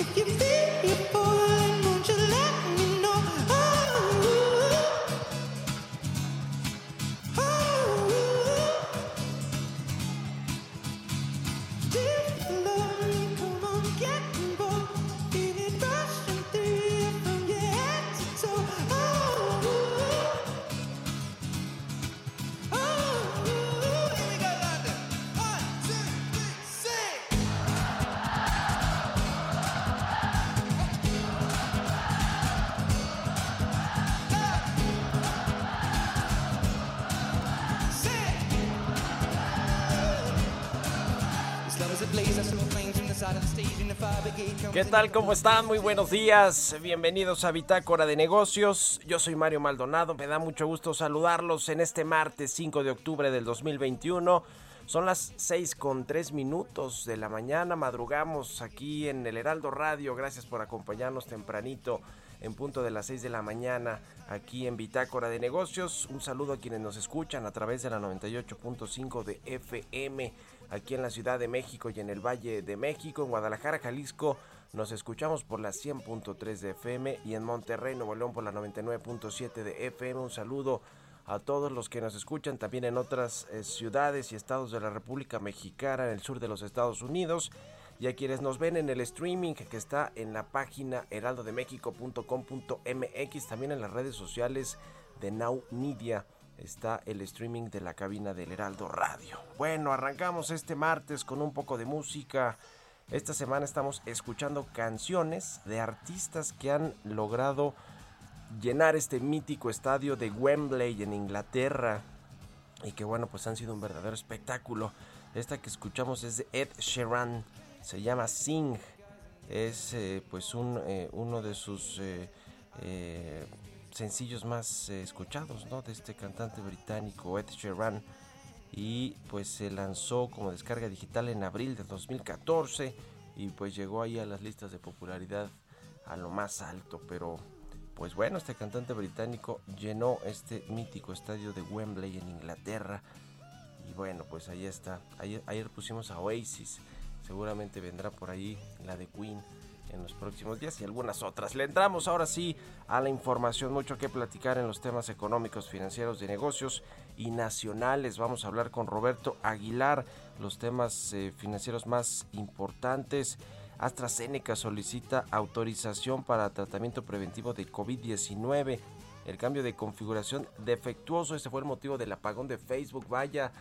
If you feel ¿Qué tal? ¿Cómo están? Muy buenos días. Bienvenidos a Bitácora de Negocios. Yo soy Mario Maldonado. Me da mucho gusto saludarlos en este martes 5 de octubre del 2021. Son las 6 con 3 minutos de la mañana. Madrugamos aquí en el Heraldo Radio. Gracias por acompañarnos tempranito en punto de las 6 de la mañana aquí en Bitácora de Negocios. Un saludo a quienes nos escuchan a través de la 98.5 de FM aquí en la Ciudad de México y en el Valle de México, en Guadalajara, Jalisco. Nos escuchamos por la 100.3 de FM y en Monterrey, Nuevo León por la 99.7 de FM. Un saludo a todos los que nos escuchan también en otras eh, ciudades y estados de la República Mexicana, en el sur de los Estados Unidos. Y a quienes nos ven en el streaming que está en la página heraldodemexico.com.mx, también en las redes sociales de Now Media está el streaming de la cabina del Heraldo Radio. Bueno, arrancamos este martes con un poco de música. Esta semana estamos escuchando canciones de artistas que han logrado llenar este mítico estadio de Wembley en Inglaterra y que bueno, pues han sido un verdadero espectáculo. Esta que escuchamos es de Ed Sheeran, se llama Sing, es eh, pues un, eh, uno de sus eh, eh, sencillos más eh, escuchados, ¿no? De este cantante británico Ed Sheeran. Y pues se lanzó como descarga digital en abril de 2014 y pues llegó ahí a las listas de popularidad a lo más alto, pero pues bueno, este cantante británico llenó este mítico estadio de Wembley en Inglaterra. Y bueno, pues ahí está. Ayer, ayer pusimos a Oasis, seguramente vendrá por ahí la de Queen en los próximos días y algunas otras. Le entramos ahora sí a la información, mucho que platicar en los temas económicos, financieros, de negocios y nacionales. Vamos a hablar con Roberto Aguilar, los temas eh, financieros más importantes. AstraZeneca solicita autorización para tratamiento preventivo de COVID-19. El cambio de configuración defectuoso, ese fue el motivo del apagón de Facebook. Vaya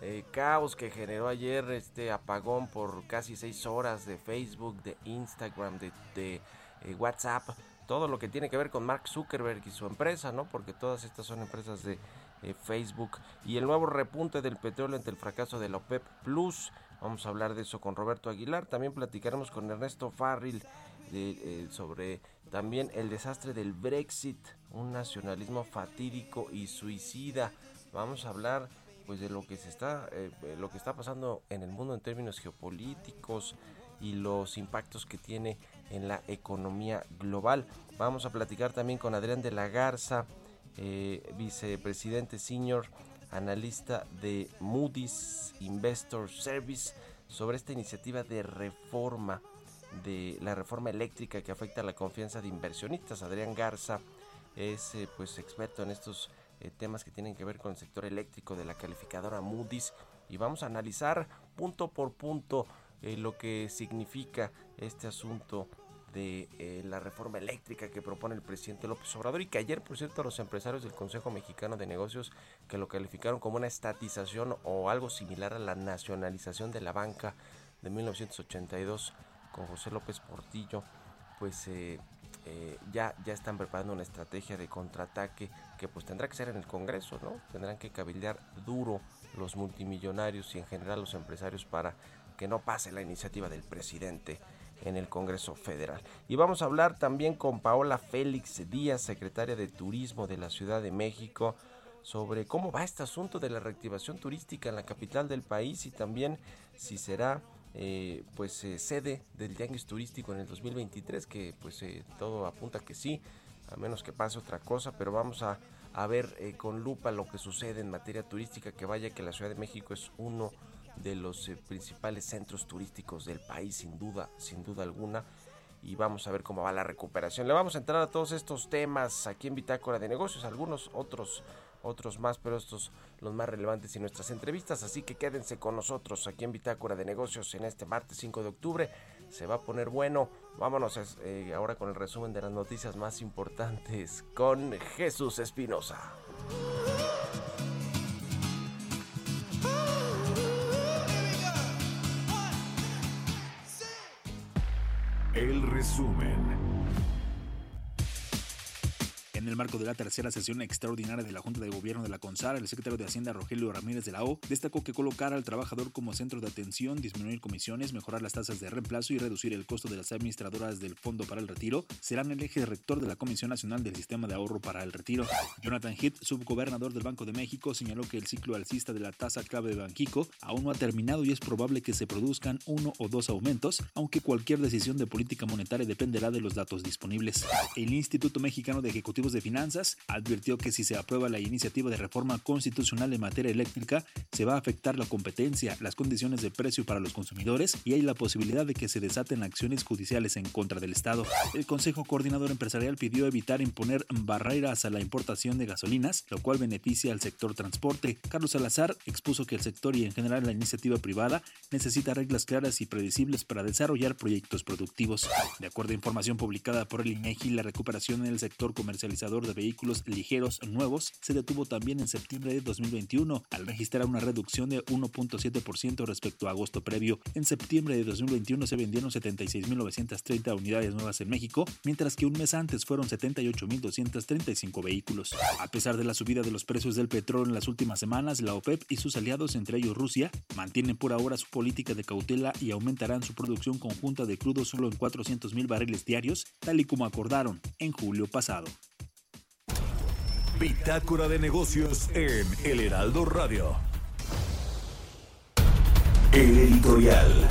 eh, caos que generó ayer este apagón por casi seis horas de Facebook, de Instagram, de, de, eh, WhatsApp, todo lo que tiene que ver con Mark Zuckerberg y su empresa, ¿no? Porque todas estas son empresas de eh, Facebook y el nuevo repunte del petróleo ante el fracaso de la OPEP Plus. Vamos a hablar de eso con Roberto Aguilar. También platicaremos con Ernesto Farril eh, sobre también el desastre del Brexit, un nacionalismo fatídico y suicida. Vamos a hablar pues de lo que se está eh, lo que está pasando en el mundo en términos geopolíticos y los impactos que tiene en la economía global. Vamos a platicar también con Adrián de la Garza, eh, vicepresidente senior analista de Moody's Investor Service sobre esta iniciativa de reforma de la reforma eléctrica que afecta a la confianza de inversionistas. Adrián Garza es eh, pues experto en estos eh, temas que tienen que ver con el sector eléctrico de la calificadora Moody's. Y vamos a analizar punto por punto eh, lo que significa este asunto de eh, la reforma eléctrica que propone el presidente López Obrador y que ayer, por cierto, los empresarios del Consejo Mexicano de Negocios que lo calificaron como una estatización o algo similar a la nacionalización de la banca de 1982 con José López Portillo, pues eh, eh, ya, ya están preparando una estrategia de contraataque que pues tendrá que ser en el Congreso, ¿no? Tendrán que cabildear duro los multimillonarios y en general los empresarios para que no pase la iniciativa del presidente en el Congreso Federal. Y vamos a hablar también con Paola Félix Díaz, secretaria de Turismo de la Ciudad de México, sobre cómo va este asunto de la reactivación turística en la capital del país y también si será eh, pues eh, sede del Tianguis Turístico en el 2023, que pues eh, todo apunta que sí, a menos que pase otra cosa, pero vamos a, a ver con lupa lo que sucede en materia turística, que vaya que la Ciudad de México es uno de los eh, principales centros turísticos del país, sin duda, sin duda alguna. Y vamos a ver cómo va la recuperación. Le vamos a entrar a todos estos temas aquí en Bitácora de Negocios, algunos otros, otros más, pero estos los más relevantes en nuestras entrevistas. Así que quédense con nosotros aquí en Bitácora de Negocios en este martes 5 de octubre. Se va a poner bueno. Vámonos eh, ahora con el resumen de las noticias más importantes con Jesús Espinosa. El resumen. En el marco de la tercera sesión extraordinaria de la Junta de Gobierno de la CONSAR, el secretario de Hacienda Rogelio Ramírez de la O destacó que colocar al trabajador como centro de atención, disminuir comisiones, mejorar las tasas de reemplazo y reducir el costo de las administradoras del Fondo para el Retiro serán el eje rector de la Comisión Nacional del Sistema de Ahorro para el Retiro. Jonathan Heath, subgobernador del Banco de México, señaló que el ciclo alcista de la tasa clave de Banquico aún no ha terminado y es probable que se produzcan uno o dos aumentos, aunque cualquier decisión de política monetaria dependerá de los datos disponibles. El Instituto Mexicano de Ejecutivos de Finanzas advirtió que si se aprueba la iniciativa de reforma constitucional en materia eléctrica, se va a afectar la competencia, las condiciones de precio para los consumidores y hay la posibilidad de que se desaten acciones judiciales en contra del Estado. El Consejo Coordinador Empresarial pidió evitar imponer barreras a la importación de gasolinas, lo cual beneficia al sector transporte. Carlos Salazar expuso que el sector y en general la iniciativa privada necesita reglas claras y predecibles para desarrollar proyectos productivos. De acuerdo a información publicada por el INEGI, la recuperación en el sector de vehículos ligeros nuevos se detuvo también en septiembre de 2021 al registrar una reducción de 1.7% respecto a agosto previo. En septiembre de 2021 se vendieron 76.930 unidades nuevas en México, mientras que un mes antes fueron 78.235 vehículos. A pesar de la subida de los precios del petróleo en las últimas semanas, la OPEP y sus aliados, entre ellos Rusia, mantienen por ahora su política de cautela y aumentarán su producción conjunta de crudo solo en 400.000 barriles diarios, tal y como acordaron en julio pasado. Bitácora de negocios en El Heraldo Radio. El editorial.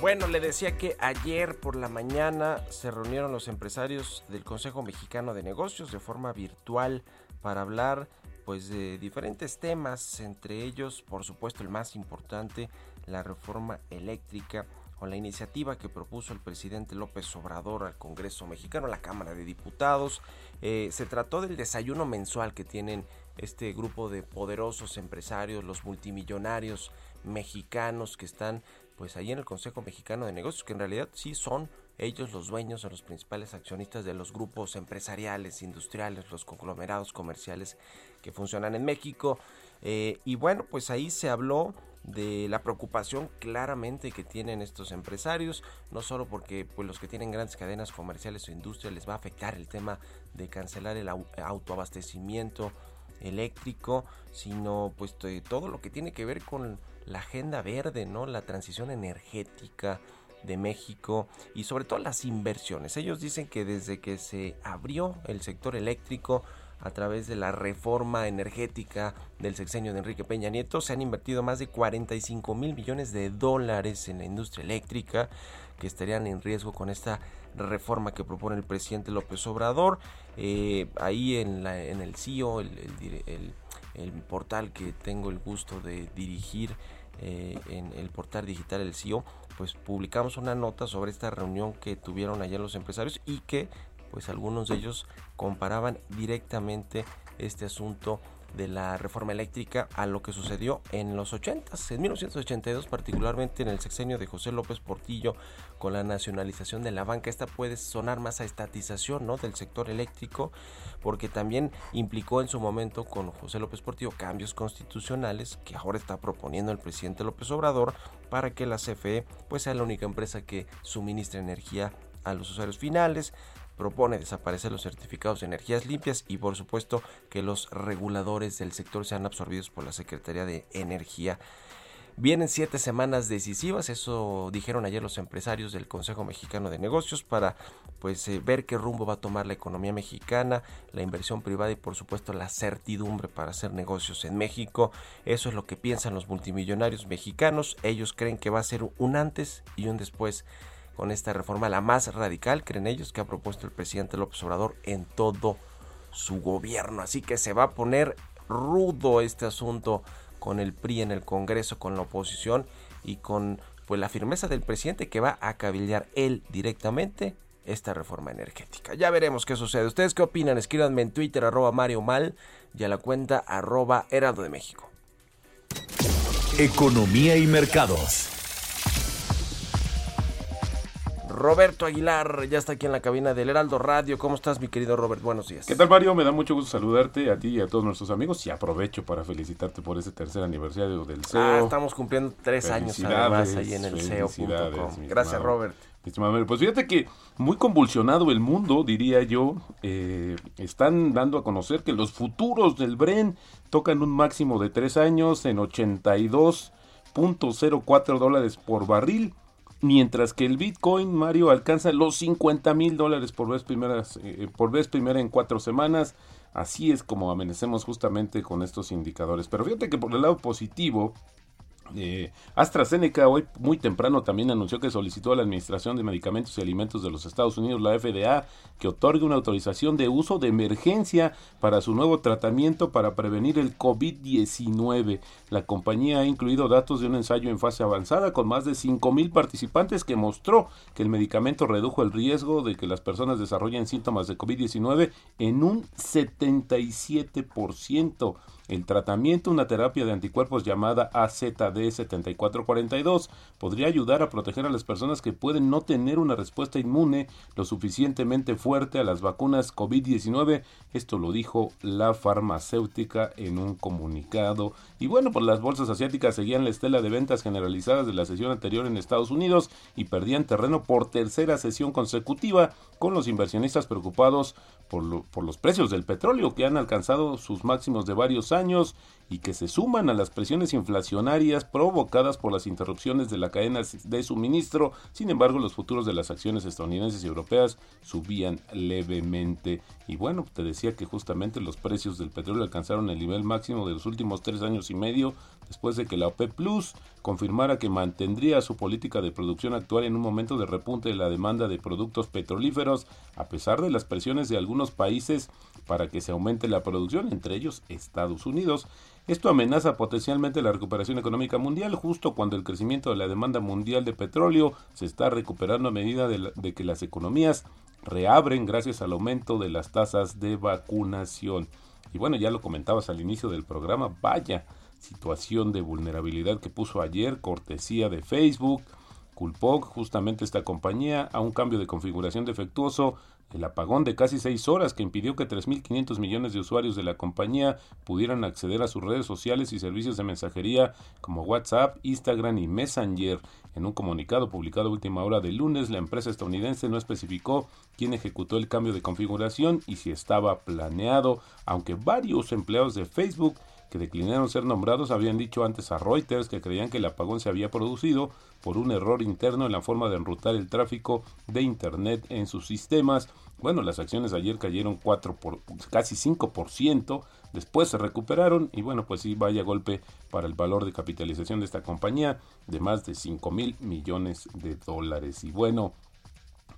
Bueno, le decía que ayer por la mañana se reunieron los empresarios del Consejo Mexicano de Negocios de forma virtual para hablar pues de diferentes temas, entre ellos, por supuesto, el más importante, la reforma eléctrica o la iniciativa que propuso el presidente López Obrador al Congreso mexicano, a la Cámara de Diputados. Eh, se trató del desayuno mensual que tienen este grupo de poderosos empresarios, los multimillonarios mexicanos que están pues ahí en el Consejo Mexicano de Negocios, que en realidad sí son ellos los dueños o los principales accionistas de los grupos empresariales, industriales, los conglomerados comerciales que funcionan en México. Eh, y bueno, pues ahí se habló de la preocupación claramente que tienen estos empresarios, no solo porque pues, los que tienen grandes cadenas comerciales o industria les va a afectar el tema de cancelar el autoabastecimiento eléctrico, sino pues todo lo que tiene que ver con la agenda verde, ¿no? La transición energética, de México y sobre todo las inversiones. Ellos dicen que desde que se abrió el sector eléctrico a través de la reforma energética del sexenio de Enrique Peña Nieto se han invertido más de 45 mil millones de dólares en la industria eléctrica que estarían en riesgo con esta reforma que propone el presidente López Obrador. Eh, ahí en, la, en el CIO, el el portal que tengo el gusto de dirigir eh, en el portal digital El CIO, pues publicamos una nota sobre esta reunión que tuvieron ayer los empresarios y que pues algunos de ellos comparaban directamente este asunto de la reforma eléctrica a lo que sucedió en los 80, en 1982 particularmente en el sexenio de José López Portillo con la nacionalización de la banca. Esta puede sonar más a estatización ¿no? del sector eléctrico porque también implicó en su momento con José López Portillo cambios constitucionales que ahora está proponiendo el presidente López Obrador para que la CFE pues sea la única empresa que suministre energía a los usuarios finales propone desaparecer los certificados de energías limpias y por supuesto que los reguladores del sector sean absorbidos por la Secretaría de Energía. Vienen siete semanas decisivas, eso dijeron ayer los empresarios del Consejo Mexicano de Negocios para pues eh, ver qué rumbo va a tomar la economía mexicana, la inversión privada y por supuesto la certidumbre para hacer negocios en México. Eso es lo que piensan los multimillonarios mexicanos. Ellos creen que va a ser un antes y un después con esta reforma, la más radical, creen ellos, que ha propuesto el presidente López Obrador en todo su gobierno. Así que se va a poner rudo este asunto con el PRI en el Congreso, con la oposición y con pues la firmeza del presidente que va a cabildear él directamente esta reforma energética. Ya veremos qué sucede. ¿Ustedes qué opinan? Escríbanme en Twitter arroba Mario Mal y a la cuenta arroba Heraldo de México. Economía y mercados. Roberto Aguilar ya está aquí en la cabina del Heraldo Radio. ¿Cómo estás, mi querido Robert? Buenos días. ¿Qué tal, Mario? Me da mucho gusto saludarte a ti y a todos nuestros amigos y aprovecho para felicitarte por ese tercer aniversario del CEO. Ah, estamos cumpliendo tres años además ahí en el CEO.com. Gracias, Robert. Pues fíjate que muy convulsionado el mundo, diría yo, eh, están dando a conocer que los futuros del Bren tocan un máximo de tres años en 82.04 dólares por barril mientras que el Bitcoin, Mario, alcanza los 50 mil dólares por vez, primeras, eh, por vez primera en cuatro semanas. Así es como amanecemos justamente con estos indicadores. Pero fíjate que por el lado positivo, eh, AstraZeneca hoy muy temprano también anunció que solicitó a la Administración de Medicamentos y Alimentos de los Estados Unidos, la FDA, que otorgue una autorización de uso de emergencia para su nuevo tratamiento para prevenir el COVID-19. La compañía ha incluido datos de un ensayo en fase avanzada con más de 5.000 participantes que mostró que el medicamento redujo el riesgo de que las personas desarrollen síntomas de COVID-19 en un 77%. El tratamiento, una terapia de anticuerpos llamada AZD7442, podría ayudar a proteger a las personas que pueden no tener una respuesta inmune lo suficientemente fuerte a las vacunas COVID-19. Esto lo dijo la farmacéutica en un comunicado. Y bueno, pues las bolsas asiáticas seguían la estela de ventas generalizadas de la sesión anterior en Estados Unidos y perdían terreno por tercera sesión consecutiva, con los inversionistas preocupados por, por los precios del petróleo que han alcanzado sus máximos de varios años años y que se suman a las presiones inflacionarias provocadas por las interrupciones de la cadena de suministro. Sin embargo, los futuros de las acciones estadounidenses y europeas subían levemente. Y bueno, te decía que justamente los precios del petróleo alcanzaron el nivel máximo de los últimos tres años y medio después de que la OPEP Plus confirmara que mantendría su política de producción actual en un momento de repunte de la demanda de productos petrolíferos, a pesar de las presiones de algunos países para que se aumente la producción, entre ellos Estados Unidos. Esto amenaza potencialmente la recuperación económica mundial justo cuando el crecimiento de la demanda mundial de petróleo se está recuperando a medida de, que las economías reabren gracias al aumento de las tasas de vacunación. Y bueno, ya lo comentabas al inicio del programa, vaya situación de vulnerabilidad que puso ayer cortesía de Facebook. Culpó justamente esta compañía a un cambio de configuración defectuoso el apagón de casi seis horas que impidió que 3.500 millones de usuarios de la compañía pudieran acceder a sus redes sociales y servicios de mensajería como WhatsApp, Instagram y Messenger. En un comunicado publicado a última hora del lunes, la empresa estadounidense no especificó quién ejecutó el cambio de configuración y si estaba planeado, aunque varios empleados de Facebook que declinaron ser nombrados habían dicho antes a Reuters que creían que el apagón se había producido por un error interno en la forma de enrutar el tráfico de Internet en sus sistemas. Bueno, las acciones ayer cayeron 4 por, casi 5%, después se recuperaron y bueno, pues sí, vaya golpe para el valor de capitalización de esta compañía de más de 5 mil millones de dólares. Y bueno,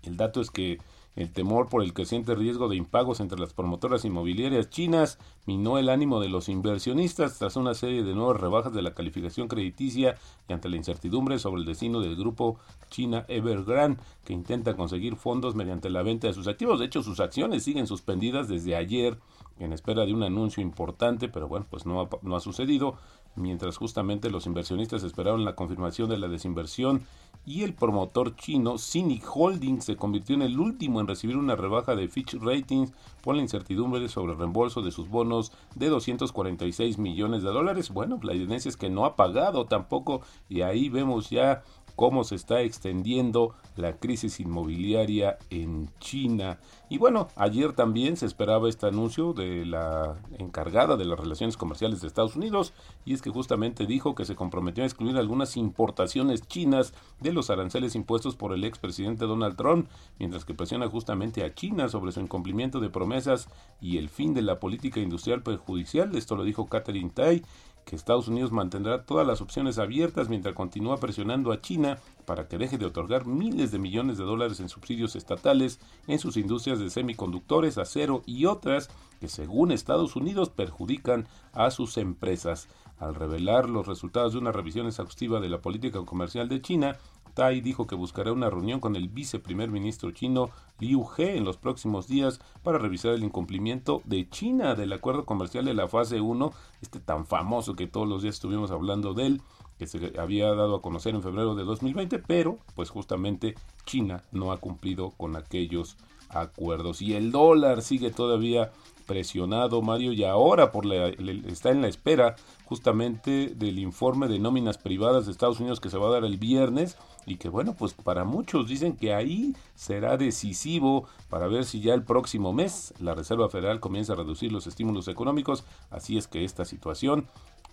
el dato es que El temor por el creciente riesgo de impagos entre las promotoras inmobiliarias chinas minó el ánimo de los inversionistas tras una serie de nuevas rebajas de la calificación crediticia y ante la incertidumbre sobre el destino del grupo China Evergrande, que intenta conseguir fondos mediante la venta de sus activos. De hecho, sus acciones siguen suspendidas desde ayer en espera de un anuncio importante, pero bueno, pues no ha, no ha sucedido mientras justamente los inversionistas esperaron la confirmación de la desinversión y el promotor chino Cynic Holdings se convirtió en el último en recibir una rebaja de Fitch Ratings por la incertidumbre sobre el reembolso de sus bonos de 246 millones de dólares. Bueno, la evidencia es que no ha pagado tampoco y ahí vemos ya cómo se está extendiendo la crisis inmobiliaria en China. Y bueno, ayer también se esperaba este anuncio de la encargada de las relaciones comerciales de Estados Unidos, y es que justamente dijo que se comprometió a excluir algunas importaciones chinas de los aranceles impuestos por el expresidente Donald Trump, mientras que presiona justamente a China sobre su incumplimiento de promesas y el fin de la política industrial perjudicial. Esto lo dijo Catherine Tai que Estados Unidos mantendrá todas las opciones abiertas mientras continúa presionando a China para que deje de otorgar miles de millones de dólares en subsidios estatales en sus industrias de semiconductores, acero y otras que según Estados Unidos perjudican a sus empresas. Al revelar los resultados de una revisión exhaustiva de la política comercial de China, Tai dijo que buscará una reunión con el viceprimer ministro chino Liu He en los próximos días para revisar el incumplimiento de China del acuerdo comercial de la fase 1, este tan famoso que todos los días estuvimos hablando de él, que se había dado a conocer en febrero de 2020, pero pues justamente China no ha cumplido con aquellos acuerdos. Y el dólar sigue todavía presionado Mario y ahora por la, está en la espera justamente del informe de nóminas privadas de Estados Unidos que se va a dar el viernes y que bueno, pues para muchos dicen que ahí será decisivo para ver si ya el próximo mes la Reserva Federal comienza a reducir los estímulos económicos, así es que esta situación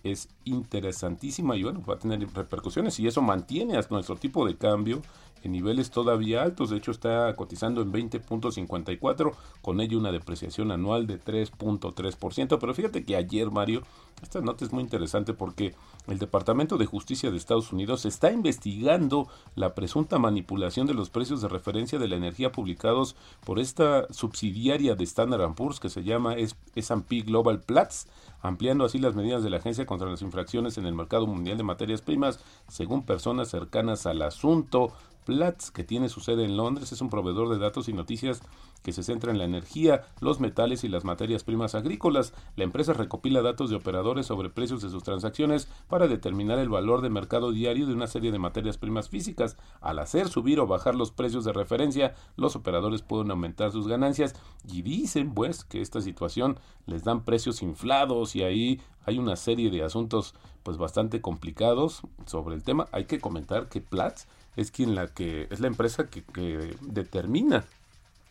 es interesantísima y bueno, va a tener repercusiones y eso mantiene a nuestro tipo de cambio en niveles todavía altos, de hecho está cotizando en 20.54, con ello una depreciación anual de 3.3%, pero fíjate que ayer Mario, esta nota es muy interesante porque el Departamento de Justicia de Estados Unidos está investigando la presunta manipulación de los precios de referencia de la energía publicados por esta subsidiaria de Standard Poor's que se llama S&P Global Platts, ampliando así las medidas de la agencia contra las infracciones en el mercado mundial de materias primas, según personas cercanas al asunto. Platts, que tiene su sede en Londres, es un proveedor de datos y noticias que se centra en la energía, los metales y las materias primas agrícolas. La empresa recopila datos de operadores sobre precios de sus transacciones para determinar el valor de mercado diario de una serie de materias primas físicas. Al hacer subir o bajar los precios de referencia, los operadores pueden aumentar sus ganancias y dicen pues que esta situación les dan precios inflados y ahí hay una serie de asuntos pues bastante complicados sobre el tema. Hay que comentar que Platts es quien la que es la empresa que, determina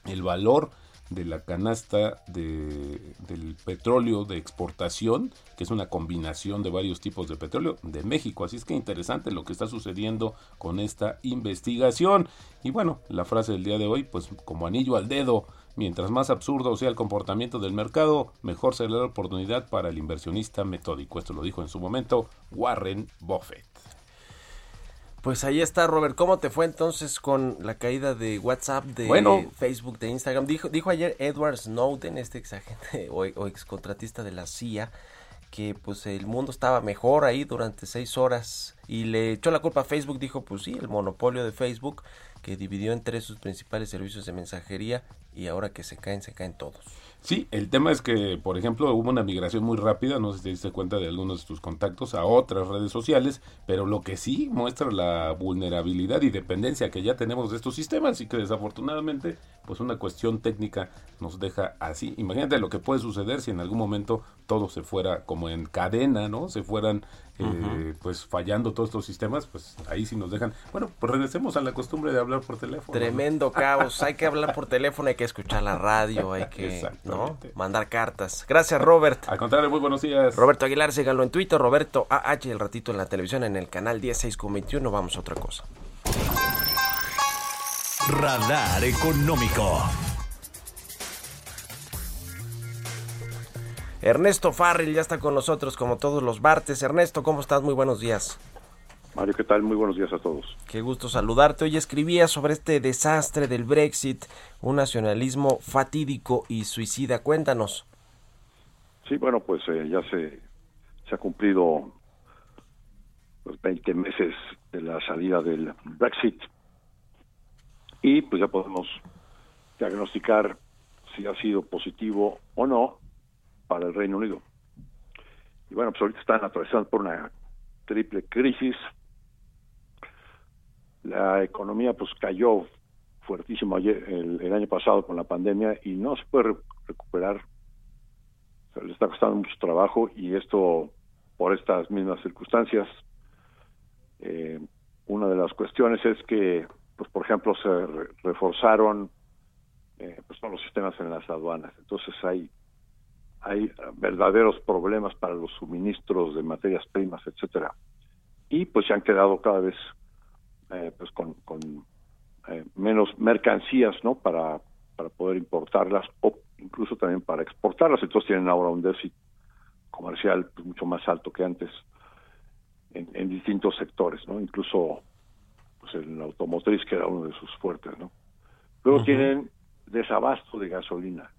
el valor de la canasta de, del petróleo de exportación, que es una combinación de varios tipos de petróleo de México. Así es que interesante lo que está sucediendo con esta investigación. Y bueno, la frase del día de hoy, pues como anillo al dedo, mientras más absurdo sea el comportamiento del mercado, mejor será la oportunidad para el inversionista metódico. Esto lo dijo en su momento Warren Buffett. Pues ahí está, Robert. ¿Cómo te fue entonces con la caída de WhatsApp, de Facebook, de Instagram? Dijo, dijo ayer Edward Snowden, este ex agente o, o ex contratista de la CIA, que pues el mundo estaba mejor ahí durante seis horas y le echó la culpa a Facebook. Dijo, pues sí, el monopolio de Facebook que dividió entre sus principales servicios de mensajería y ahora que se caen, se caen todos. Sí, el tema es que, por ejemplo, hubo una migración muy rápida, no sé si te diste cuenta de algunos de tus contactos, a otras redes sociales, pero lo que sí muestra la vulnerabilidad y dependencia que ya tenemos de estos sistemas y que desafortunadamente, pues una cuestión técnica nos deja así. Imagínate lo que puede suceder si en algún momento todo se fuera como en cadena, ¿no? Se fueran eh, pues fallando todos estos sistemas, pues ahí sí nos dejan. Bueno, pues regresemos a la costumbre de hablar por teléfono. Tremendo caos, hay que hablar por teléfono, hay que escuchar la radio, hay que mandar cartas. Gracias, Robert. Al contrario, muy buenos días. Roberto Aguilar, síganlo en Twitter, Roberto AH, el ratito en la televisión, en el canal 10621, vamos a otra cosa. Radar Económico. Ernesto Farril ya está con nosotros como todos los martes. Ernesto, ¿cómo estás? Muy buenos días. Mario, ¿qué tal? Muy buenos días a todos. Qué gusto saludarte. Hoy escribía sobre este desastre del Brexit, un nacionalismo fatídico y suicida. Cuéntanos. Sí, bueno, pues eh, ya se, se ha cumplido los 20 meses de la salida del Brexit y pues ya podemos diagnosticar si ha sido positivo o no para el Reino Unido. Y bueno, pues ahorita están atravesando por una triple crisis. La economía pues cayó fuertísimo ayer, el, año pasado con la pandemia y no se puede recuperar. le está costando mucho trabajo y esto por estas mismas circunstancias. Eh, una de las cuestiones es que, pues por ejemplo, se reforzaron eh, pues todos los sistemas en las aduanas. Entonces hay hay verdaderos problemas para los suministros de materias primas, etcétera. Y pues se han quedado cada vez eh, pues con, con eh, menos mercancías, ¿no? Para, para poder importarlas o incluso también para exportarlas. Entonces tienen ahora un déficit comercial pues, mucho más alto que antes en, en distintos sectores, ¿no? Incluso pues el automotriz que era uno de sus fuertes, ¿no? Luego tienen desabasto de gasolina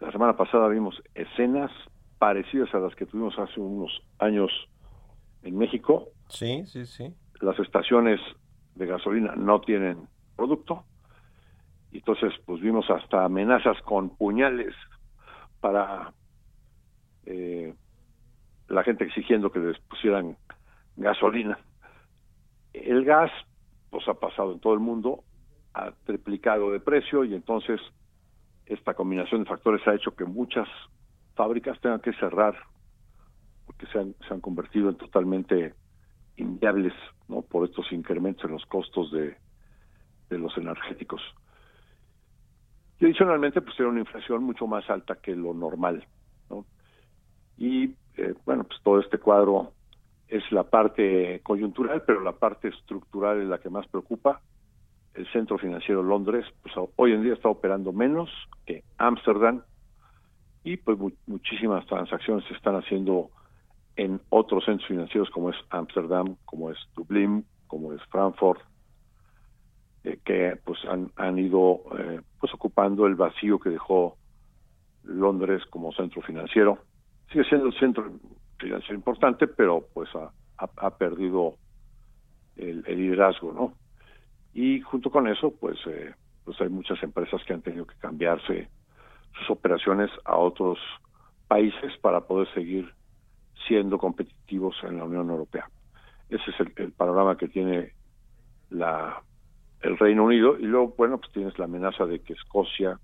la semana pasada vimos escenas parecidas a las que tuvimos hace unos años en México. Sí, sí, sí. Las estaciones de gasolina no tienen producto. Y entonces, pues vimos hasta amenazas con puñales para eh, la gente exigiendo que les pusieran gasolina. El gas, pues ha pasado en todo el mundo, ha triplicado de precio y entonces esta combinación de factores ha hecho que muchas fábricas tengan que cerrar porque se han, se han convertido en totalmente inviables ¿no? por estos incrementos en los costos de, de los energéticos. Y adicionalmente, pues tiene una inflación mucho más alta que lo normal. ¿no? Y eh, bueno, pues todo este cuadro es la parte coyuntural, pero la parte estructural es la que más preocupa el centro financiero Londres, pues hoy en día está operando menos que Ámsterdam y pues muchísimas transacciones se están haciendo en otros centros financieros como es Ámsterdam, como es Dublín, como es Frankfurt, eh, que pues han, ido eh, pues ocupando el vacío que dejó Londres como centro financiero. Sigue siendo el centro financiero importante, pero pues ha, perdido el liderazgo, ¿no? Y junto con eso pues eh, pues hay muchas empresas que han tenido que cambiarse sus operaciones a otros países para poder seguir siendo competitivos en la Unión Europea. Ese es el, panorama que tiene la el Reino Unido y luego bueno pues tienes la amenaza de que Escocia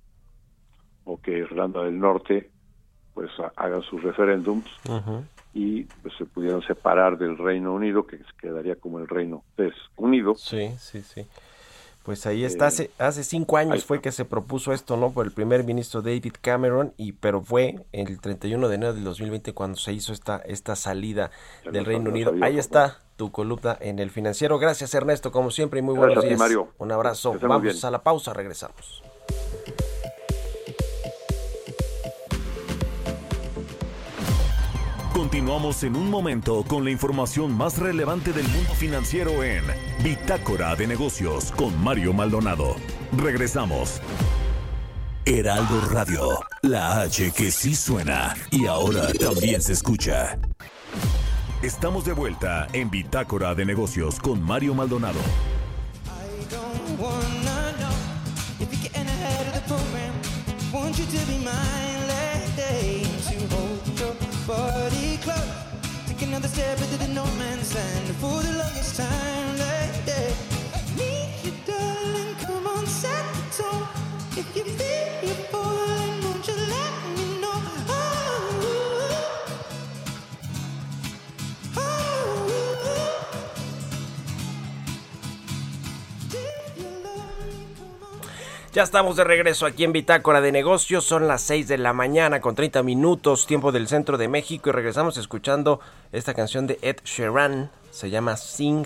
o que Irlanda del Norte pues hagan sus referéndums y pues se pudieron separar del Reino Unido, que quedaría como el Reino desunido. Sí, sí, sí. Pues ahí está, hace, hace cinco años fue que se propuso esto, ¿no? Por el primer ministro David Cameron, y pero fue el 31 de enero del 2020 cuando se hizo esta, esta salida del Reino Unido. Ahí está tu columna en el financiero. Gracias Ernesto, como siempre, y muy buenos días. Un abrazo. Vamos a la pausa, regresamos. Continuamos en un momento con la información más relevante del mundo financiero en Bitácora de Negocios con Mario Maldonado. Regresamos. Heraldo Radio, la H que sí suena y ahora también se escucha. Estamos de vuelta en Bitácora de Negocios con Mario Maldonado. Ya estamos de regreso aquí en Bitácora de Negocios. Son las 6 de la mañana con 30 minutos, tiempo del centro de México. Y regresamos escuchando esta canción de Ed Sheeran. Se llama Sing.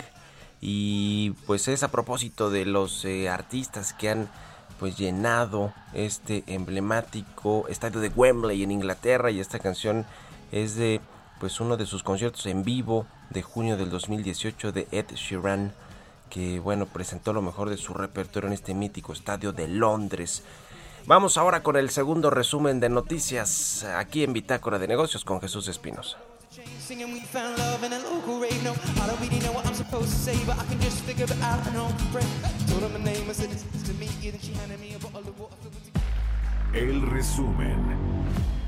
Y pues es a propósito de los eh, artistas que han pues llenado este emblemático estadio de Wembley en Inglaterra. Y esta canción es de pues uno de sus conciertos en vivo de junio del 2018 de Ed Sheeran, que bueno, presentó lo mejor de su repertorio en este mítico estadio de Londres. Vamos ahora con el segundo resumen de noticias aquí en Bitácora de Negocios con Jesús Espinosa. El resumen.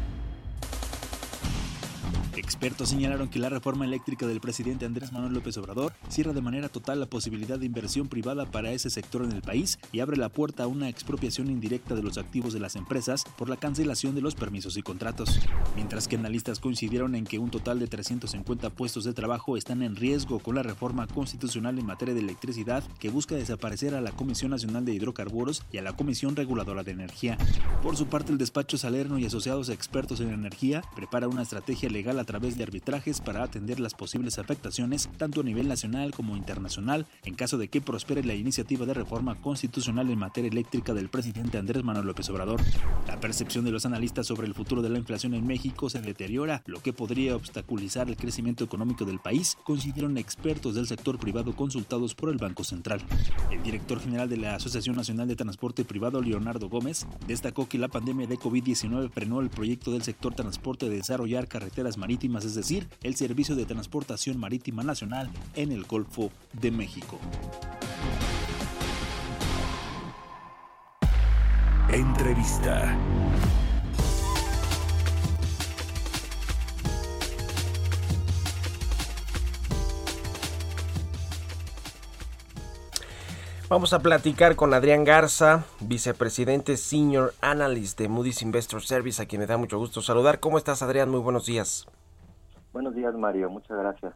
Expertos señalaron que la reforma eléctrica del presidente Andrés Manuel López Obrador cierra de manera total la posibilidad de inversión privada para ese sector en el país y abre la puerta a una expropiación indirecta de los activos de las empresas por la cancelación de los permisos y contratos. Mientras que analistas coincidieron en que un total de 350 puestos de trabajo están en riesgo con la reforma constitucional en materia de electricidad que busca desaparecer a la Comisión Nacional de Hidrocarburos y a la Comisión Reguladora de Energía. Por su parte, el despacho Salerno y asociados expertos en energía prepara una estrategia legal a través de arbitrajes para atender las posibles afectaciones tanto a nivel nacional como internacional en caso de que prospere la iniciativa de reforma constitucional en materia eléctrica del presidente Andrés Manuel López Obrador. La percepción de los analistas sobre el futuro de la inflación en México se deteriora, lo que podría obstaculizar el crecimiento económico del país, consideraron expertos del sector privado consultados por el Banco Central. El director general de la Asociación Nacional de Transporte Privado, Leonardo Gómez, destacó que la pandemia de COVID-19 frenó el proyecto del sector transporte de desarrollar carreteras marítimas es decir, el Servicio de Transportación Marítima Nacional en el Golfo de México. Entrevista. Vamos a platicar con Adrián Garza, vicepresidente Senior Analyst de Moody's Investor Service, a quien me da mucho gusto saludar. ¿Cómo estás, Adrián? Muy buenos días. Buenos días, Mario. Muchas gracias.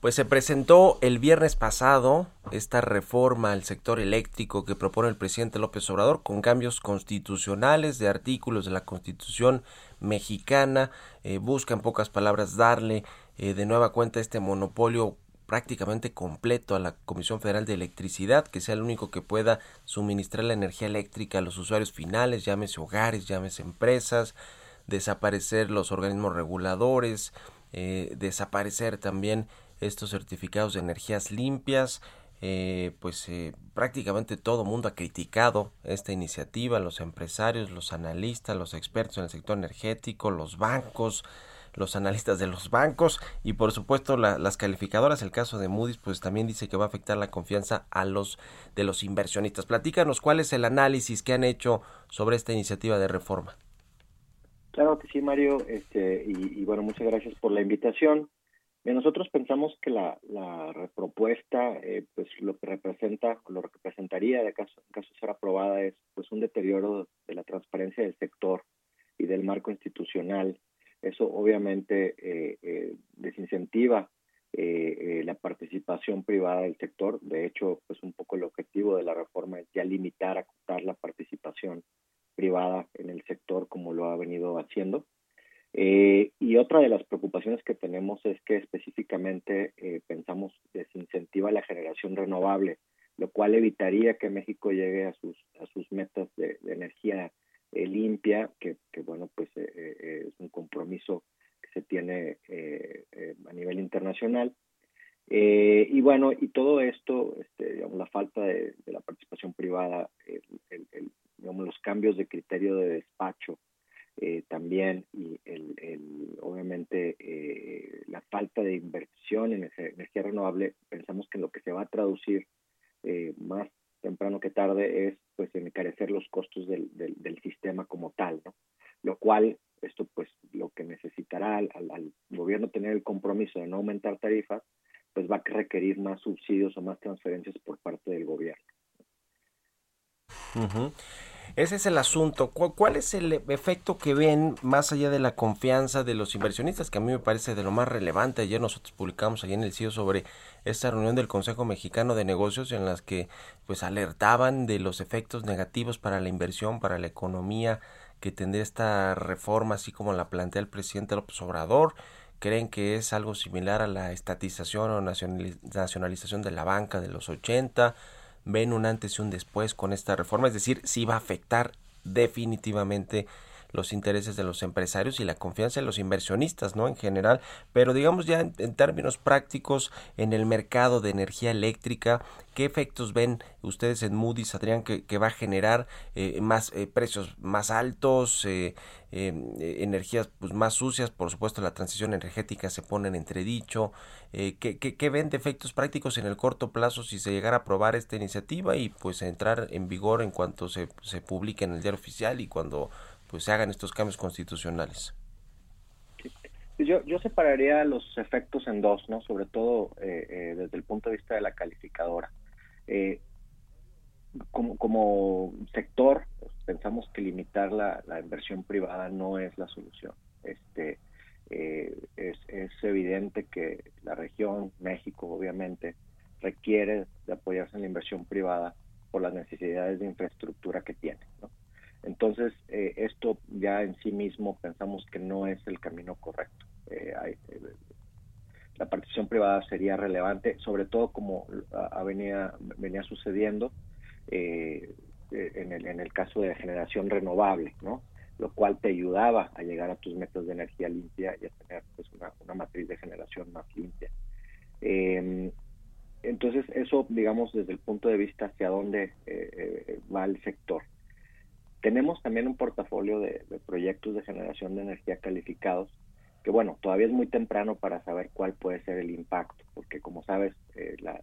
Pues se presentó el viernes pasado esta reforma al sector eléctrico que propone el presidente López Obrador con cambios constitucionales de artículos de la Constitución mexicana. Eh, busca en pocas palabras darle eh, de nueva cuenta este monopolio prácticamente completo a la Comisión Federal de Electricidad, que sea el único que pueda suministrar la energía eléctrica a los usuarios finales, llámese hogares, llámese empresas, desaparecer los organismos reguladores, eh, desaparecer también estos certificados de energías limpias. Eh, pues eh, prácticamente todo mundo ha criticado esta iniciativa, los empresarios, los analistas, los expertos en el sector energético, los bancos, los analistas de los bancos y por supuesto las calificadoras. El caso de Moody's pues también dice que va a afectar la confianza a los de los inversionistas. Platícanos cuál es el análisis que han hecho sobre esta iniciativa de reforma. Claro que sí, Mario, este, y, bueno, muchas gracias por la invitación. nosotros pensamos que la, la propuesta, eh, pues lo que representa, lo que representaría de caso, en caso de ser aprobada es pues un deterioro de la transparencia del sector y del marco institucional eso obviamente eh, eh, desincentiva eh, la participación privada del sector. De hecho, pues un poco el objetivo de la reforma es ya limitar, acotar la participación privada en el sector como lo ha venido haciendo. y otra de las preocupaciones que tenemos es que específicamente pensamos desincentiva la generación renovable, lo cual evitaría que México llegue a sus, a sus metas de, energía eh, limpia, que, bueno, pues eh, eh, es un compromiso que se tiene a nivel internacional. Y bueno, y todo esto, este, la falta de, la participación privada, digamos, los cambios de criterio de despacho también, y el, obviamente la falta de inversión en energía renovable, pensamos que lo que se va a traducir más temprano que tarde es pues encarecer los costos del, del, sistema como tal, ¿no? Lo cual, esto pues lo que necesitará al, gobierno tener el compromiso de no aumentar tarifas, pues va a requerir más subsidios o más transferencias por parte del gobierno. Ese es el asunto. ¿Cuál es el efecto que ven más allá de la confianza de los inversionistas? Que a mí me parece de lo más relevante. Ayer nosotros publicamos allí en el CIO sobre esta reunión del Consejo Mexicano de Negocios en las que pues alertaban de los efectos negativos para la inversión, para la economía que tendría esta reforma, así como la plantea el presidente López Obrador. Creen que es algo similar a la estatización o nacionalización de la banca de los 80 ven un antes y un después con esta reforma, es decir, si va a afectar definitivamente los intereses de los empresarios y la confianza de los inversionistas, ¿no? En general, pero digamos ya en, términos prácticos en el mercado de energía eléctrica, ¿qué efectos ven ustedes en Moody's, Adrián, que, va a generar eh, más eh, precios más altos, eh, energías pues, más sucias, por supuesto la transición energética se pone en entredicho, ¿qué, qué, qué ven de efectos prácticos en el corto plazo si se llegara a aprobar esta iniciativa y pues entrar en vigor en cuanto se, se publique en el diario oficial y cuando pues se hagan estos cambios constitucionales. Yo, yo separaría los efectos en dos, ¿no? Sobre todo eh, eh, desde el punto de vista de la calificadora. Eh, como, como sector, pues, pensamos que limitar la, la, inversión privada no es la solución. Este, es, es evidente que la región, México, obviamente, requiere de apoyarse en la inversión privada por las necesidades de infraestructura que tiene. ¿no? Entonces, eh, esto ya en sí mismo pensamos que no es el camino correcto. Eh, eh, la participación privada sería relevante, sobre todo como venía, venía sucediendo en, el, en el caso de generación renovable, ¿no? lo cual te ayudaba a llegar a tus metas de energía limpia y a tener pues, una, una matriz de generación más limpia. entonces, eso, digamos, desde el punto de vista hacia dónde va el sector. Tenemos también un portafolio de, proyectos de generación de energía calificados, que bueno, todavía es muy temprano para saber cuál puede ser el impacto, porque como sabes, eh, la,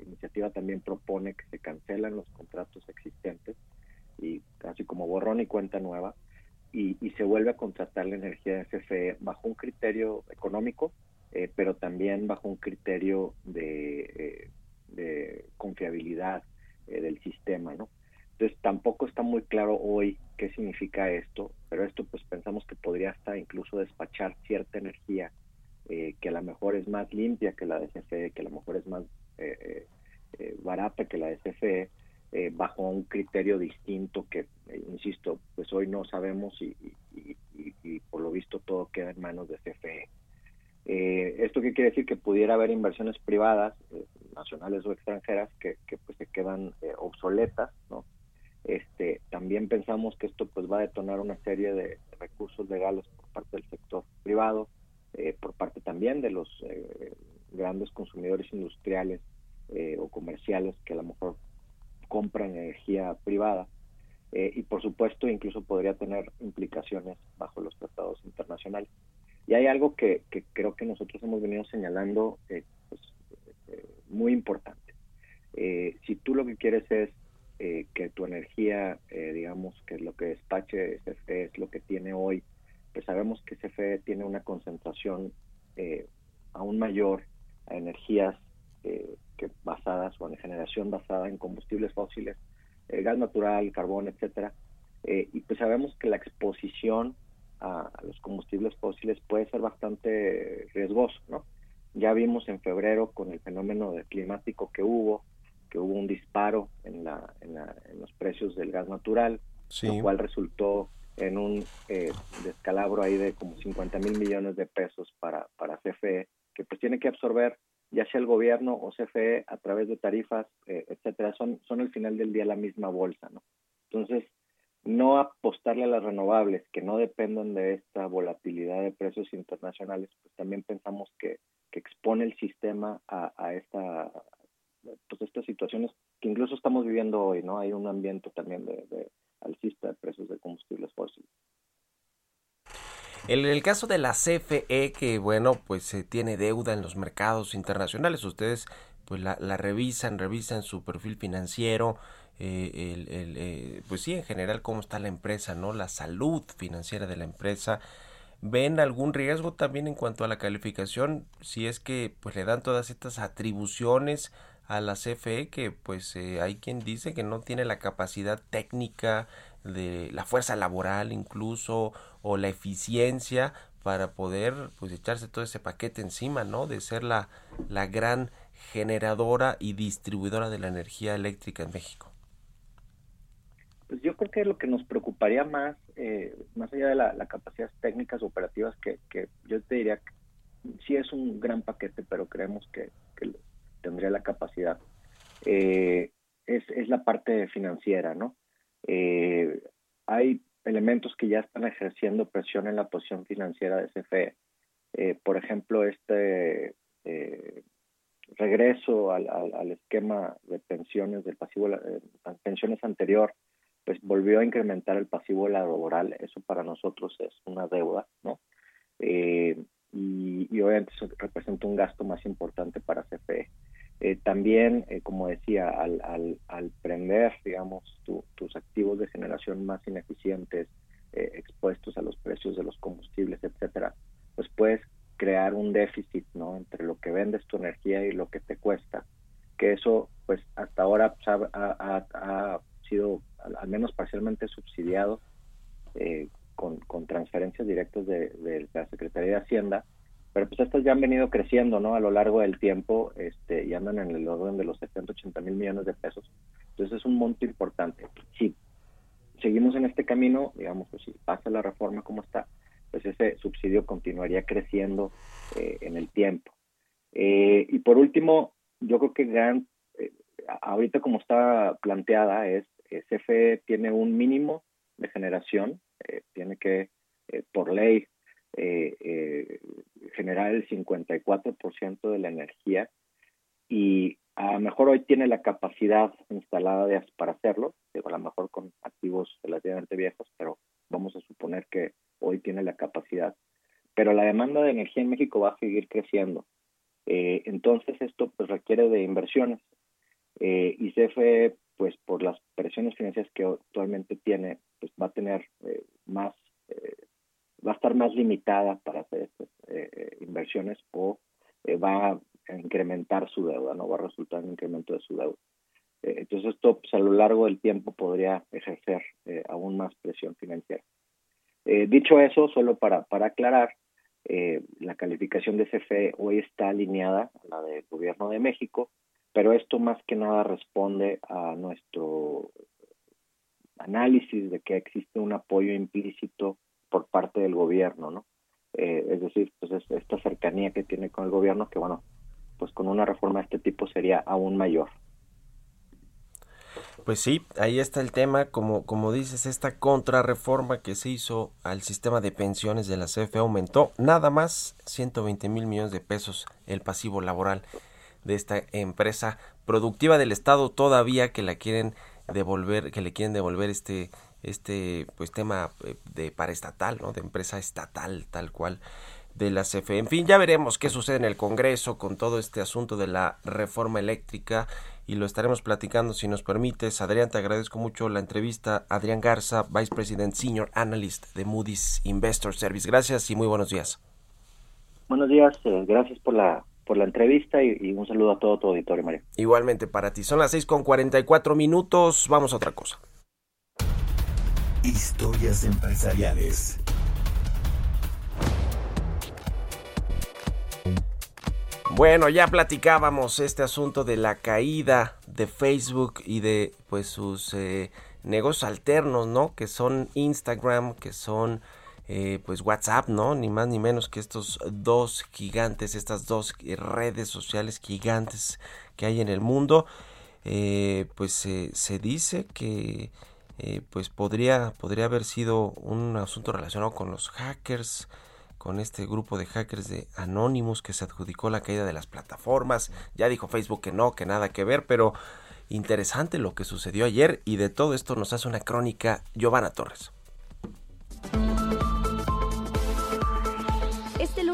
iniciativa también propone que se cancelan los contratos existentes y casi como borrón y cuenta nueva, y, se vuelve a contratar la energía de CFE bajo un criterio económico, eh, pero también bajo un criterio de, eh, de confiabilidad del sistema, ¿no? Entonces tampoco está muy claro hoy qué significa esto, pero esto pues pensamos que podría hasta incluso despachar cierta energía eh, que a lo mejor es más limpia que la de CFE, que a lo mejor es más eh, eh, barata que la de CFE, bajo un criterio distinto que, insisto, pues hoy no sabemos y, por lo visto todo queda en manos de CFE. ¿Esto qué quiere decir? Que pudiera haber inversiones privadas, nacionales o extranjeras, que, que pues se quedan obsoletas, ¿no? Este, también pensamos que esto pues va a detonar una serie de recursos legales por parte del sector privado, eh, por parte también de los eh, grandes consumidores industriales eh, o comerciales que a lo mejor compran energía privada y por supuesto incluso podría tener implicaciones bajo los tratados internacionales. Y hay algo que, creo que nosotros hemos venido señalando pues, muy importante. si tú lo que quieres es eh, que tu energía, eh, digamos, que lo que despache CFE es lo que tiene hoy, pues sabemos que CFE tiene una concentración eh, aún mayor a energías que basadas o en generación basada en combustibles fósiles, gas natural, carbón, etcétera, y pues sabemos que la exposición a, a, los combustibles fósiles puede ser bastante riesgoso, ¿no? Ya vimos en febrero con el fenómeno climático que hubo, que hubo un disparo en, la, en, los precios del gas natural, lo cual resultó en un eh, descalabro ahí de como 50 mil millones de pesos para, para CFE, que pues tiene que absorber ya sea el gobierno o CFE a través de tarifas, eh, etcétera, son, son al final del día la misma bolsa, ¿no? Entonces, no apostarle a las renovables que no dependan de esta volatilidad de precios internacionales, pues también pensamos que, que expone el sistema a, a esta pues estas situaciones que incluso estamos viviendo hoy, ¿no? Hay un ambiente también de, de alcista de precios de combustibles fósiles. En el caso de la CFE, que bueno, pues se tiene deuda en los mercados internacionales, ustedes pues la, revisan, revisan su perfil financiero, eh, el, eh, pues sí, en general cómo está la empresa, ¿no? La salud financiera de la empresa. ¿Ven algún riesgo también en cuanto a la calificación? Si es que pues le dan todas estas atribuciones a la CFE que pues eh, hay quien dice que no tiene la capacidad técnica de la fuerza laboral incluso o la eficiencia para poder pues echarse todo ese paquete encima, ¿no? De ser la, la gran generadora y distribuidora de la energía eléctrica en México. Pues yo creo que lo que nos preocuparía más, eh, más allá de la, la, capacidades técnicas operativas, que, que yo te diría que sí es un gran paquete, pero creemos que tendría la capacidad, eh, es, es, la parte financiera, ¿no? Eh, hay elementos que ya están ejerciendo presión en la posición financiera de CFE. Eh, por ejemplo, este eh, regreso al, al, esquema de pensiones del pasivo, pensiones anterior, pues volvió a incrementar el pasivo laboral. Eso para nosotros es una deuda, ¿no? y, y, obviamente eso representa un gasto más importante para CFE. También, como decía, al, al, al prender, digamos, tus activos de generación más ineficientes, expuestos a los precios de los combustibles, etcétera, pues puedes crear un déficit, ¿no? Entre lo que vendes tu energía y lo que te cuesta. Que eso, pues, hasta ahora pues, ha, sido al, menos parcialmente subsidiado eh, con, transferencias directas de, la Secretaría de Hacienda, pero pues estas ya han venido creciendo, ¿no? A lo largo del tiempo, este, y andan en el orden de los 70, 80 mil millones de pesos. Entonces es un monto importante. Si seguimos en este camino, digamos, pues si pasa la reforma como está, pues ese subsidio continuaría creciendo eh, en el tiempo. Eh, y por último, yo creo que gran, eh, ahorita como está planteada es, CFE tiene un mínimo de generación, tiene que, por ley, generar el 54% de la energía y a lo mejor hoy tiene la capacidad instalada de, para hacerlo, a lo mejor con activos relativamente viejos, pero vamos a suponer que hoy tiene la capacidad. Pero la demanda de energía en México va a seguir creciendo. Eh, entonces esto pues requiere de inversiones. Eh, y CFE, pues por las presiones financieras que actualmente tiene, pues va a tener eh, más, va a estar más limitada para hacer estas inversiones o va a incrementar su deuda, no va a resultar un incremento de su deuda. entonces esto pues, a lo largo del tiempo podría ejercer aún más presión financiera. Eh, dicho eso, solo para, para aclarar, eh, la calificación de CFE hoy está alineada a la del Gobierno de México, pero esto más que nada responde a nuestro análisis de que existe un apoyo implícito por parte del gobierno, ¿no? Eh, es decir, pues esta cercanía que tiene con el gobierno, que bueno, pues con una reforma de este tipo sería aún mayor. Pues sí, ahí está el tema, como, como dices, esta contrarreforma que se hizo al sistema de pensiones de la CFE aumentó nada más 120 mil millones de pesos el pasivo laboral de esta empresa productiva del Estado todavía que la quieren devolver, que le quieren devolver este este pues tema eh, de paraestatal, ¿no? De empresa estatal tal cual de la CFE. En fin, ya veremos qué sucede en el Congreso con todo este asunto de la reforma eléctrica y lo estaremos platicando si nos permites. Adrián, te agradezco mucho la entrevista. Adrián Garza, Vice President Senior Analyst de Moody's Investor Service. Gracias y muy buenos días. Buenos días, eh, gracias por la por la entrevista y, un saludo a todo tu auditorio, Mario. Igualmente para ti. Son las 6 con 44 minutos. Vamos a otra cosa. Historias empresariales. Bueno, ya platicábamos este asunto de la caída de Facebook y de pues sus eh, negocios alternos, ¿no? Que son Instagram, que son eh, pues WhatsApp, ¿no? Ni más ni menos que estos dos gigantes, estas dos redes sociales gigantes que hay en el mundo. Eh, pues se dice que pues podría, podría haber sido un asunto relacionado con los hackers con este grupo de hackers de Anonymous que se adjudicó la caída de las plataformas. Ya dijo Facebook que no, que nada que ver, pero interesante lo que sucedió ayer y de todo esto nos hace una crónica Giovanna Torres.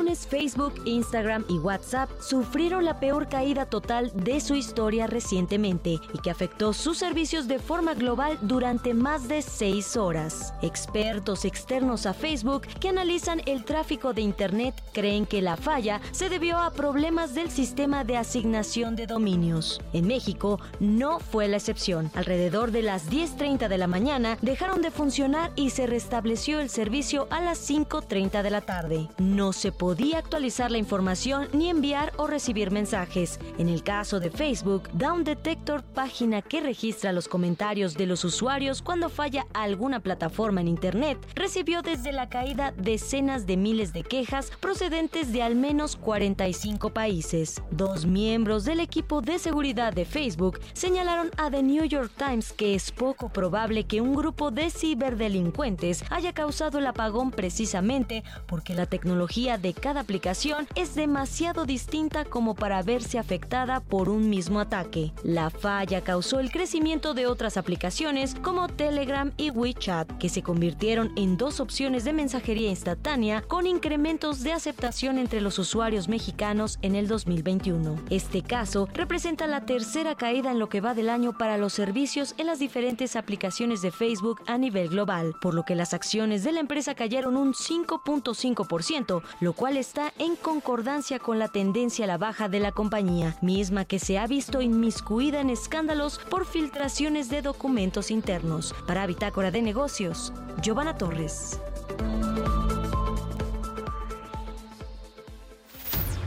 Facebook, Instagram y WhatsApp sufrieron la peor caída total de su historia recientemente y que afectó sus servicios de forma global durante más de seis horas. Expertos externos a Facebook que analizan el tráfico de Internet creen que la falla se debió a problemas del sistema de asignación de dominios. En México no fue la excepción. Alrededor de las 10.30 de la mañana dejaron de funcionar y se restableció el servicio a las 5.30 de la tarde. No se podía podía actualizar la información ni enviar o recibir mensajes. En el caso de Facebook, Down Detector, página que registra los comentarios de los usuarios cuando falla alguna plataforma en Internet, recibió desde la caída decenas de miles de quejas procedentes de al menos 45 países. Dos miembros del equipo de seguridad de Facebook señalaron a The New York Times que es poco probable que un grupo de ciberdelincuentes haya causado el apagón precisamente porque la tecnología de cada aplicación es demasiado distinta como para verse afectada por un mismo ataque. La falla causó el crecimiento de otras aplicaciones como Telegram y WeChat, que se convirtieron en dos opciones de mensajería instantánea con incrementos de aceptación entre los usuarios mexicanos en el 2021. Este caso representa la tercera caída en lo que va del año para los servicios en las diferentes aplicaciones de Facebook a nivel global, por lo que las acciones de la empresa cayeron un 5.5%, lo cual está en concordancia con la tendencia a la baja de la compañía, misma que se ha visto inmiscuida en escándalos por filtraciones de documentos internos. Para Bitácora de Negocios, Giovanna Torres.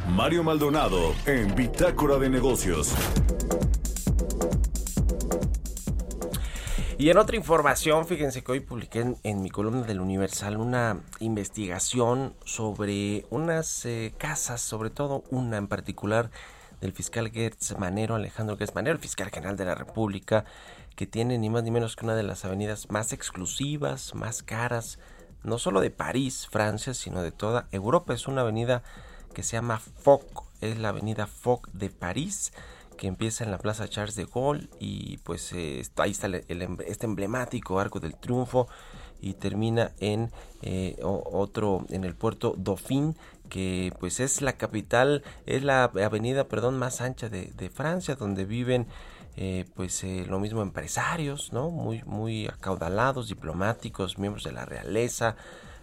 Mario Maldonado en Bitácora de Negocios. Y en otra información, fíjense que hoy publiqué en, mi columna del Universal una investigación sobre unas eh, casas, sobre todo una en particular del fiscal Gertz Manero, Alejandro Gertz Manero, el fiscal general de la República, que tiene ni más ni menos que una de las avenidas más exclusivas, más caras, no solo de París, Francia, sino de toda Europa. Es una avenida que se llama Foc, es la avenida Foc de París que empieza en la Plaza Charles de Gaulle y pues eh, ahí está este emblemático Arco del Triunfo y termina en eh, otro en el puerto Dauphin que pues es la capital es la avenida perdón más ancha de, Francia donde viven eh, pues lo mismo empresarios no muy muy acaudalados diplomáticos miembros de la realeza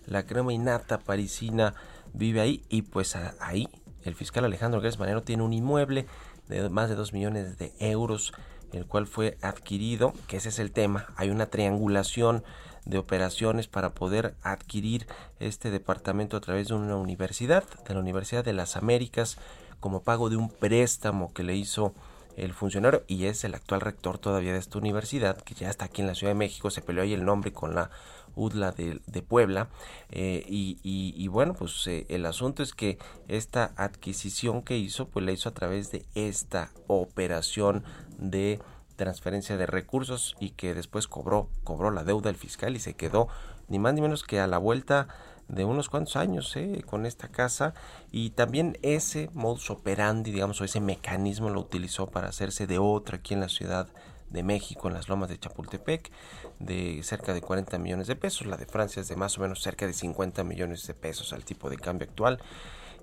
la crema innata parisina vive ahí y pues ahí el fiscal Alejandro Gers Manero tiene un inmueble de más de 2 millones de euros, el cual fue adquirido, que ese es el tema, hay una triangulación de operaciones para poder adquirir este departamento a través de una universidad, de la Universidad de las Américas, como pago de un préstamo que le hizo el funcionario y es el actual rector todavía de esta universidad, que ya está aquí en la Ciudad de México, se peleó ahí el nombre con la UDLA de, Puebla. Eh, y, bueno, pues eh, el asunto es que esta adquisición que hizo, pues la hizo a través de esta operación de transferencia de recursos y que después cobró, cobró la deuda del fiscal y se quedó ni más ni menos que a la vuelta de unos cuantos años eh, con esta casa y también ese modus operandi, digamos, o ese mecanismo lo utilizó para hacerse de otra aquí en la ciudad de México en las lomas de Chapultepec de cerca de 40 millones de pesos, la de Francia es de más o menos cerca de 50 millones de pesos al tipo de cambio actual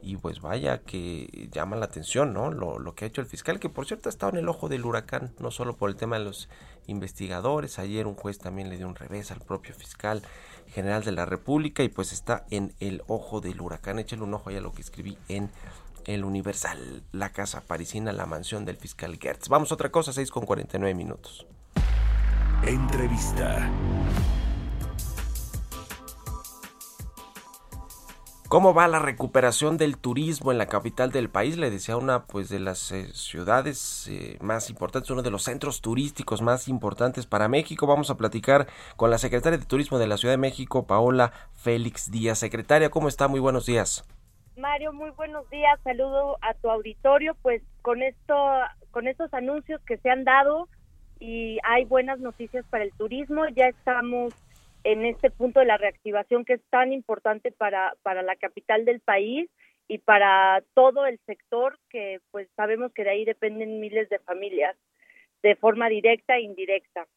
y pues vaya que llama la atención, ¿no? Lo, que ha hecho el fiscal, que por cierto ha estado en el ojo del huracán, no solo por el tema de los investigadores, ayer un juez también le dio un revés al propio fiscal general de la República y pues está en el ojo del huracán, échale un ojo a lo que escribí en el Universal, la casa parisina, la mansión del fiscal Gertz. Vamos a otra cosa, 6 con 49 minutos. Entrevista. ¿Cómo va la recuperación del turismo en la capital del país? Le decía una pues de las eh, ciudades eh, más importantes, uno de los centros turísticos más importantes para México. Vamos a platicar con la secretaria de Turismo de la Ciudad de México, Paola Félix Díaz. Secretaria, ¿cómo está? Muy buenos días. Mario, muy buenos días. Saludo a tu auditorio, pues con esto, con estos anuncios que se han dado y hay buenas noticias para el turismo. Ya estamos en este punto de la reactivación que es tan importante para para la capital del país y para todo el sector que pues sabemos que de ahí dependen miles de familias de forma directa e indirecta.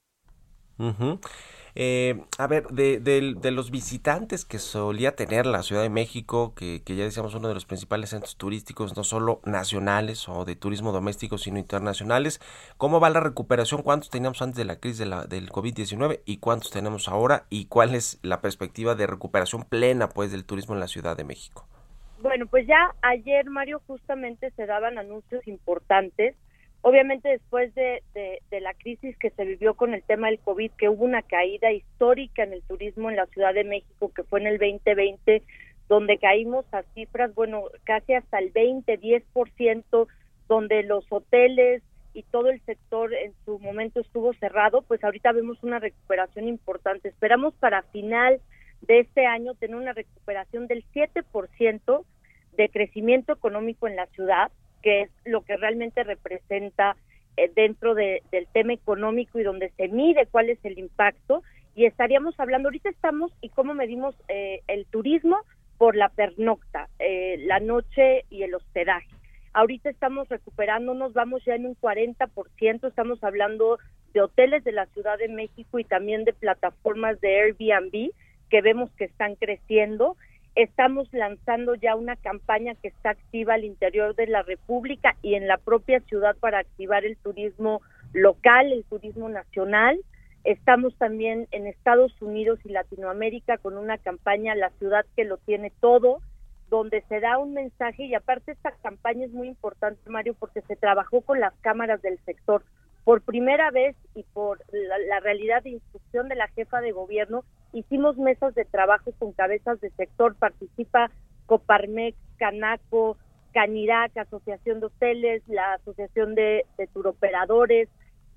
Eh, a ver, de, de, los visitantes que solía tener la Ciudad de México, que, que, ya decíamos uno de los principales centros turísticos, no solo nacionales o de turismo doméstico, sino internacionales, ¿cómo va la recuperación? ¿Cuántos teníamos antes de la crisis de del COVID-19 y cuántos tenemos ahora? ¿Y cuál es la perspectiva de recuperación plena pues del turismo en la Ciudad de México? Bueno, pues ya ayer, Mario, justamente se daban anuncios importantes Obviamente después de, la crisis que se vivió con el tema del COVID, que hubo una caída histórica en el turismo en la Ciudad de México, que fue en el 2020, donde caímos a cifras, bueno, casi hasta el 20, 10%, donde los hoteles y todo el sector en su momento estuvo cerrado, pues ahorita vemos una recuperación importante. Esperamos para final de este año tener una recuperación del 7% de crecimiento económico en la ciudad, que es lo que realmente representa eh, dentro del tema económico y donde se mide cuál es el impacto. Y estaríamos hablando, ahorita estamos y cómo medimos eh, el turismo por la pernocta, eh, la noche y el hospedaje. Ahorita estamos recuperándonos, vamos ya en un 40%, estamos hablando de hoteles de la Ciudad de México y también de plataformas de Airbnb que vemos que están creciendo. Estamos lanzando ya una campaña que está activa al interior de la República y en la propia ciudad para activar el turismo local, el turismo nacional. Estamos también en Estados Unidos y Latinoamérica con una campaña La ciudad que lo tiene todo, donde se da un mensaje y aparte esta campaña es muy importante, Mario, porque se trabajó con las cámaras del sector. Por primera vez y por la, realidad de instrucción de la jefa de gobierno, hicimos mesas de trabajo con cabezas de sector, participa Coparmex, Canaco, Canirac, Asociación de Hoteles, la Asociación de, de Turoperadores,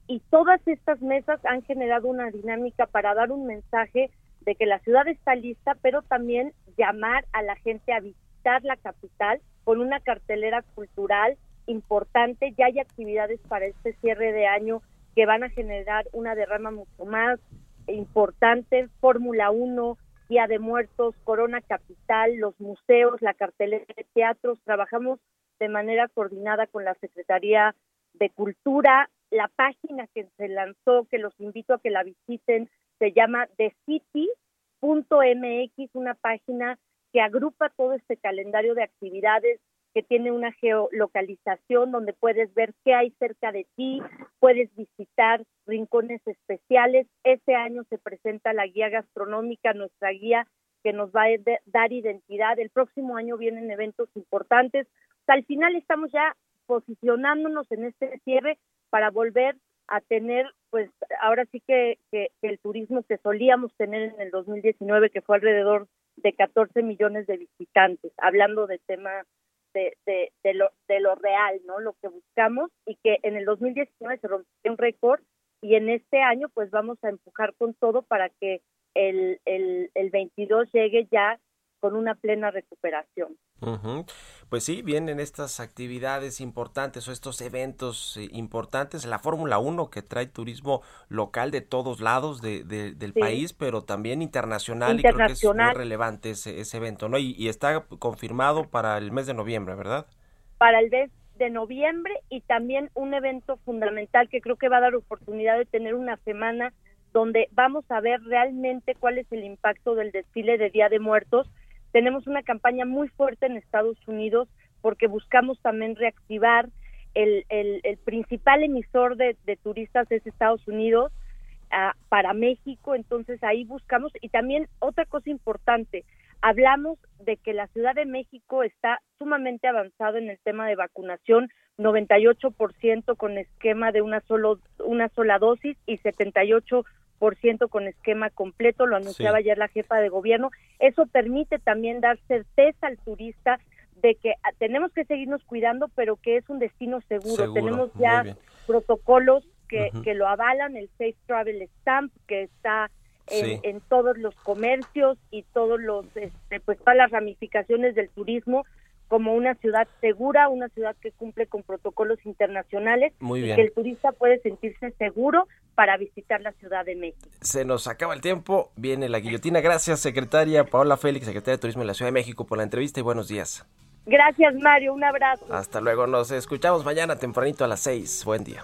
y todas estas mesas han generado una dinámica para dar un mensaje de que la ciudad está lista, pero también llamar a la gente a visitar la capital con una cartelera cultural importante. Ya hay actividades para este cierre de año que van a generar una derrama mucho más importante. Fórmula 1, Día de Muertos, Corona Capital, los museos, la cartelera de teatros. Trabajamos de manera coordinada con la Secretaría de Cultura. La página que se lanzó, que los invito a que la visiten, se llama TheCity.mx, una página que agrupa todo este calendario de actividades que tiene una geolocalización donde puedes ver qué hay cerca de ti, puedes visitar rincones especiales. Este año se presenta la guía gastronómica, nuestra guía que nos va a dar identidad. El próximo año vienen eventos importantes. al final estamos ya posicionándonos en este cierre para volver a tener, pues ahora sí que, el turismo que solíamos tener en el 2019, que fue alrededor de 14 millones de visitantes, hablando de tema de, de, lo, de lo real, ¿no? Lo que buscamos y que en el 2019 se rompió un récord y en este año pues vamos a empujar con todo para que el, el, el 22 llegue ya con una plena recuperación. Pues sí, vienen estas actividades importantes o estos eventos eh, importantes, la Fórmula 1 que trae turismo local de todos lados de, del país, pero también internacional, y creo que es muy relevante ese, ese evento, ¿no? Y, y, está confirmado para el mes de noviembre, ¿verdad? Para el mes de noviembre y también un evento fundamental que creo que va a dar oportunidad de tener una semana donde vamos a ver realmente cuál es el impacto del desfile de Día de Muertos tenemos una campaña muy fuerte en Estados Unidos porque buscamos también reactivar el, el, principal emisor de, turistas es Estados Unidos ah, para México, entonces ahí buscamos. Y también otra cosa importante, hablamos de que la Ciudad de México está sumamente avanzado en el tema de vacunación, 98% con esquema de una solo una sola dosis y 78 ciento con esquema completo, lo anunciaba ayer la jefa de gobierno. Eso permite también dar certeza al turista de que ah, tenemos que seguirnos cuidando, pero que es un destino seguro. tenemos ya protocolos que, que lo avalan, el Safe Travel Stamp, que está en, en, todos los comercios y todos los, este, pues todas las ramificaciones del turismo como una ciudad segura, una ciudad que cumple con protocolos internacionales Muy y que el turista puede sentirse seguro para visitar la Ciudad de México. Se nos acaba el tiempo, viene la guillotina. Gracias, secretaria Paola Félix, secretaria de Turismo de la Ciudad de México, por la entrevista y buenos días. Gracias, Mario, un abrazo. Hasta luego, nos escuchamos mañana tempranito a las 6. Buen día.